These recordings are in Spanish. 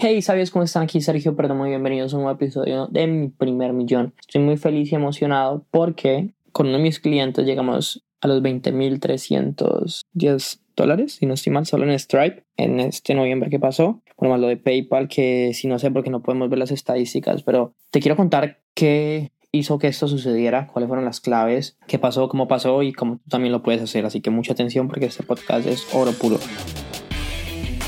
Hey, ¿sabes cómo están? Aquí Sergio Perdón, muy bienvenidos a un nuevo episodio de mi primer millón. Estoy muy feliz y emocionado porque con uno de mis clientes llegamos a los 20.310 dólares, si no estoy mal, solo en Stripe, en este noviembre que pasó. Bueno, más lo de PayPal, que si no sé porque no podemos ver las estadísticas, pero te quiero contar qué hizo que esto sucediera, cuáles fueron las claves, qué pasó, cómo pasó y cómo tú también lo puedes hacer. Así que mucha atención porque este podcast es oro puro.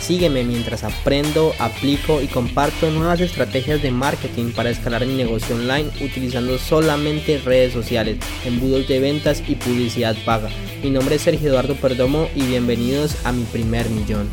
Sígueme mientras aprendo, aplico y comparto nuevas estrategias de marketing para escalar mi negocio online utilizando solamente redes sociales, embudos de ventas y publicidad paga. Mi nombre es Sergio Eduardo Perdomo y bienvenidos a mi primer millón.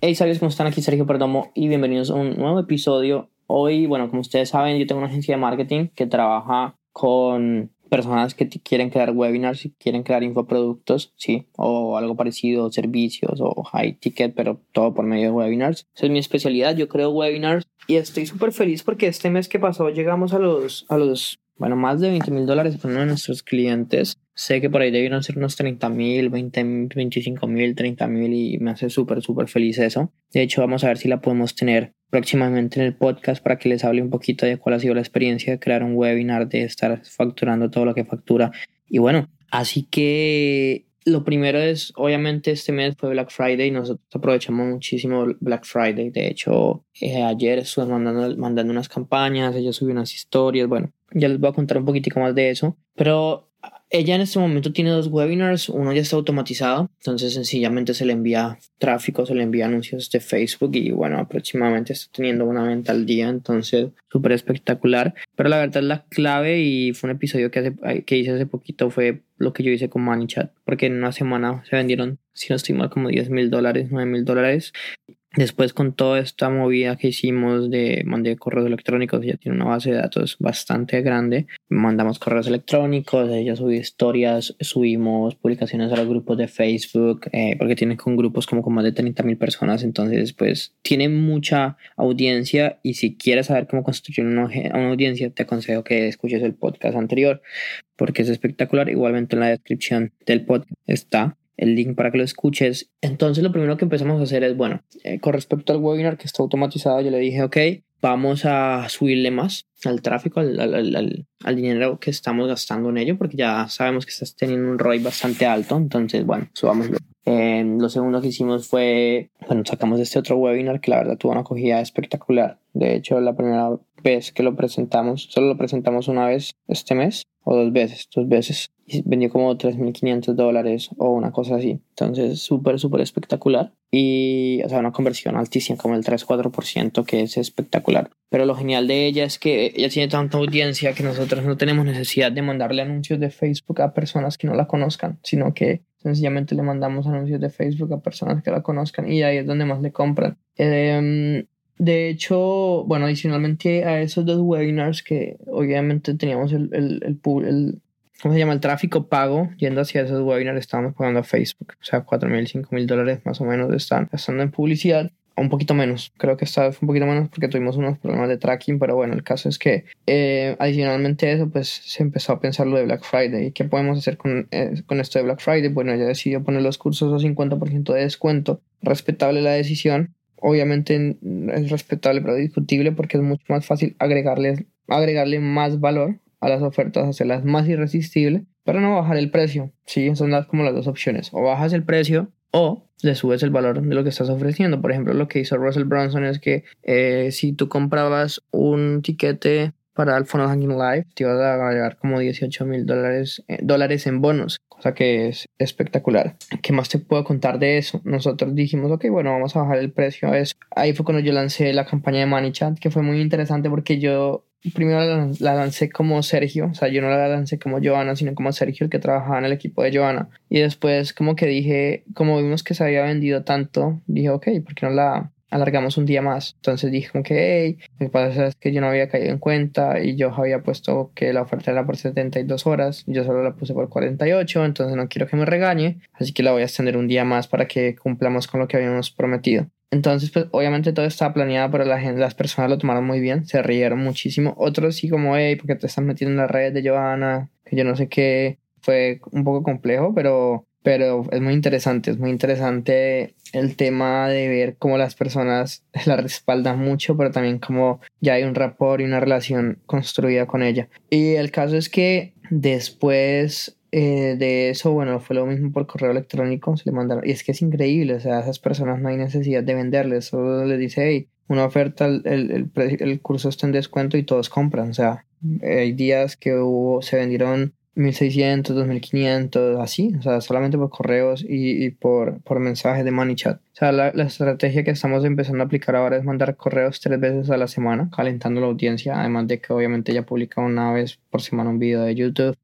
Hey, ¿sabes cómo están? Aquí Sergio Perdomo y bienvenidos a un nuevo episodio. Hoy, bueno, como ustedes saben, yo tengo una agencia de marketing que trabaja con personas que quieren crear webinars y quieren crear infoproductos, sí, o algo parecido, servicios o high ticket, pero todo por medio de webinars. Esa es mi especialidad, yo creo webinars y estoy súper feliz porque este mes que pasó llegamos a los, a los bueno, más de 20 mil dólares de nuestros clientes. Sé que por ahí debieron ser unos 30 mil, 20, 25 mil, 30 mil y me hace súper, súper feliz eso. De hecho, vamos a ver si la podemos tener próximamente en el podcast para que les hable un poquito de cuál ha sido la experiencia de crear un webinar, de estar facturando todo lo que factura. Y bueno, así que lo primero es, obviamente este mes fue Black Friday y nosotros aprovechamos muchísimo Black Friday. De hecho, eh, ayer estuve mandando, mandando unas campañas, ella subió unas historias, bueno, ya les voy a contar un poquitico más de eso. Pero ella en este momento tiene dos webinars, uno ya está automatizado, entonces sencillamente se le envía tráfico, se le envía anuncios de Facebook y bueno, aproximadamente está teniendo una venta al día, entonces súper espectacular. Pero la verdad la clave y fue un episodio que, hace, que hice hace poquito fue lo que yo hice con ManyChat, porque en una semana se vendieron, si no estoy mal, como 10 mil dólares, 9 mil dólares Después con toda esta movida que hicimos de mandé correos electrónicos, ya tiene una base de datos bastante grande. Mandamos correos electrónicos, ella subió historias, subimos publicaciones a los grupos de Facebook, eh, porque tiene con grupos como con más de 30 mil personas, entonces pues tiene mucha audiencia y si quieres saber cómo construir una, una audiencia, te aconsejo que escuches el podcast anterior, porque es espectacular. Igualmente en la descripción del podcast está el link para que lo escuches. Entonces lo primero que empezamos a hacer es, bueno, eh, con respecto al webinar que está automatizado, yo le dije, ok, vamos a subirle más al tráfico, al, al, al, dinero que estamos gastando en ello, porque ya sabemos que estás teniendo un ROI bastante alto, entonces, bueno, subámoslo. Eh, lo segundo que hicimos fue, bueno, sacamos este otro webinar que la verdad tuvo una acogida espectacular. De hecho, la primera vez que lo presentamos, solo lo presentamos una vez este mes, o dos veces, dos veces. Y vendió como 3.500 dólares o una cosa así. Entonces, súper, súper espectacular. Y, o sea, una conversión altísima, como el 3-4%, que es espectacular. Pero lo genial de ella es que ella tiene tanta audiencia que nosotros no tenemos necesidad de mandarle anuncios de Facebook a personas que no la conozcan, sino que sencillamente le mandamos anuncios de Facebook a personas que la conozcan y ahí es donde más le compran. Eh, de hecho, bueno, adicionalmente a esos dos webinars que obviamente teníamos el, el, el, el ¿cómo se llama? El tráfico pago yendo hacia esos webinars estábamos pagando a Facebook. O sea, 4 mil, 5 mil dólares más o menos están gastando en publicidad. Un poquito menos, creo que esta fue un poquito menos porque tuvimos unos problemas de tracking, pero bueno, el caso es que eh, adicionalmente a eso, pues se empezó a pensar lo de Black Friday. ¿Y qué podemos hacer con, eh, con esto de Black Friday? Bueno, ella decidió poner los cursos a 50% de descuento. Respetable la decisión, obviamente es respetable pero discutible porque es mucho más fácil agregarle, agregarle más valor a las ofertas, hacerlas más irresistibles, pero no bajar el precio. Sí, son las, como las dos opciones. O bajas el precio o le subes el valor de lo que estás ofreciendo. Por ejemplo, lo que hizo Russell Brunson es que eh, si tú comprabas un tiquete para el Funnel Hanging Live, te ibas a agregar como 18 mil dólares, eh, dólares en bonos cosa que es espectacular. ¿Qué más te puedo contar de eso? Nosotros dijimos, ok, bueno, vamos a bajar el precio a eso. Ahí fue cuando yo lancé la campaña de ManyChat, que fue muy interesante porque yo primero la, lancé como Sergio, o sea, yo no la lancé como Joana, sino como Sergio, el que trabajaba en el equipo de Joana. Y después como que dije, como vimos que se había vendido tanto, dije, ok, ¿por qué no la, alargamos un día más. Entonces dije como que, hey, lo que pasa es que yo no había caído en cuenta y yo había puesto que la oferta era por 72 horas, yo solo la puse por 48, entonces no quiero que me regañe, así que la voy a extender un día más para que cumplamos con lo que habíamos prometido. Entonces, pues obviamente todo estaba planeado, pero la gente, las personas lo tomaron muy bien, se rieron muchísimo. Otros sí como, hey, porque te estás metiendo en las redes de Johanna, que yo no sé qué, fue un poco complejo, pero, pero es muy interesante, es muy interesante el tema de ver cómo las personas la respaldan mucho, pero también cómo ya hay un rapport y una relación construida con ella. Y el caso es que después eh, de eso, bueno, fue lo mismo por correo electrónico, se le mandaron, y es que es increíble, o sea, a esas personas no hay necesidad de venderles, solo les dice, hey, una oferta, el, el, el, curso está en descuento y todos compran, o sea, hay días que hubo, se vendieron 1600, 2500, así, o sea, solamente por correos y, y por, por mensajes de ManyChat. O sea, la, la, estrategia que estamos empezando a aplicar ahora es mandar correos tres veces a la semana, calentando la audiencia, además de que obviamente ya publica una vez por semana un video de YouTube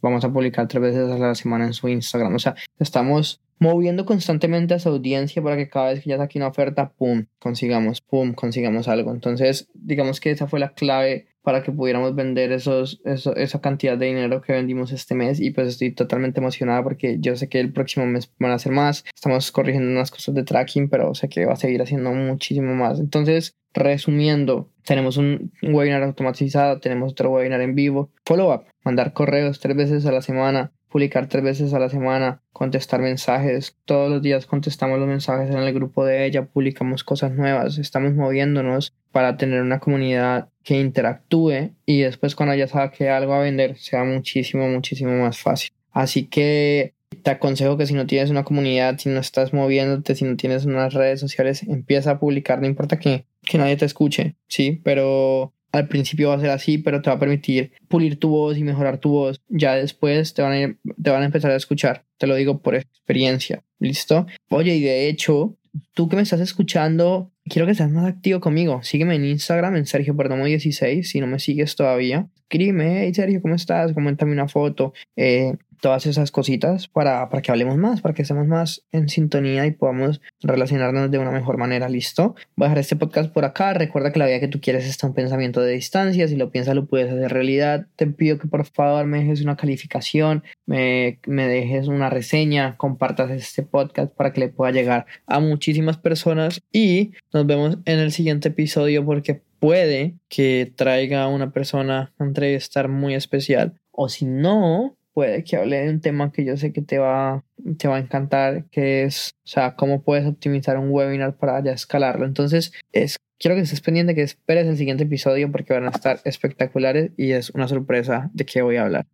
vamos a publicar tres veces a la semana en su Instagram. O sea, estamos moviendo constantemente a su audiencia para que cada vez que ya saque una oferta, pum, consigamos, pum, consigamos algo. Entonces, digamos que esa fue la clave para que pudiéramos vender esos, esa cantidad de dinero que vendimos este mes y pues estoy totalmente emocionada porque yo sé que el próximo mes van a hacer más, estamos corrigiendo unas cosas de tracking, pero sé que va a seguir haciendo muchísimo más. Entonces, resumiendo, tenemos un webinar automatizado, tenemos otro webinar en vivo, follow-up, mandar correos tres veces a la semana, publicar tres veces a la semana, contestar mensajes. Todos los días contestamos los mensajes en el grupo de ella, publicamos cosas nuevas, estamos moviéndonos para tener una comunidad que interactúe y después cuando ella sabe que algo a vender sea muchísimo, muchísimo más fácil. Así que te aconsejo que si no tienes una comunidad, si no estás moviéndote, si no tienes unas redes sociales, empieza a publicar, no importa que, que nadie te escuche, sí, pero al principio va a ser así, pero te va a permitir pulir tu voz y mejorar tu voz. Ya después te van a, te van a empezar a escuchar. Te lo digo por experiencia. ¿Listo? Oye, y de hecho, tú que me estás escuchando, quiero que seas más activo conmigo. Sígueme en Instagram, en Sergio Perdomo 16, si no me sigues todavía. Escríbeme, hey Sergio, ¿cómo estás? Coméntame una foto. Eh, todas esas cositas para, para que hablemos más, para que estemos más en sintonía y podamos relacionarnos de una mejor manera. ¿Listo? Voy a dejar este podcast por acá. Recuerda que la vida que tú quieres está un pensamiento de distancia. Si lo piensas, lo puedes hacer realidad. Te pido que por favor me dejes una calificación, me, me dejes una reseña, compartas este podcast para que le pueda llegar a muchísimas personas. Y nos vemos en el siguiente episodio porque puede que traiga a una persona a entrevistar muy especial. O si no, puede que hable de un tema que yo sé que te va, te va a encantar, que es, o sea, cómo puedes optimizar un webinar para ya escalarlo. Entonces, es, quiero que estés pendiente, que esperes el siguiente episodio porque van a estar espectaculares y es una sorpresa de qué voy a hablar.